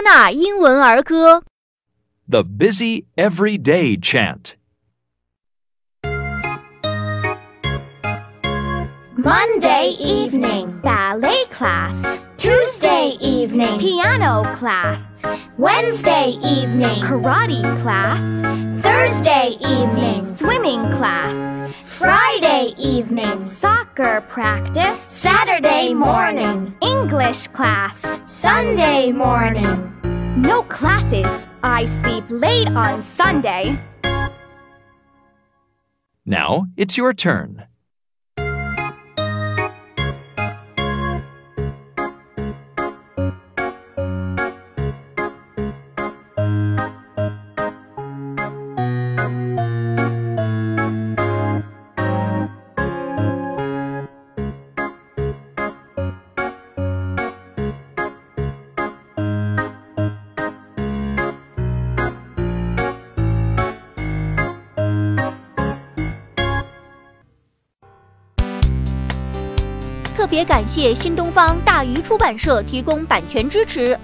多纳英文儿歌。 The busy everyday chant. Monday evening, ballet class. Tuesday evening, piano class. Wednesday evening, karate class. Thursday evening, swimming class. Friday evening, soccer practice. Saturday morning, English class. Sunday morning, no classes. I sleep late on Sunday. Now it's your turn. 特别感谢新东方大鱼出版社提供版权支持。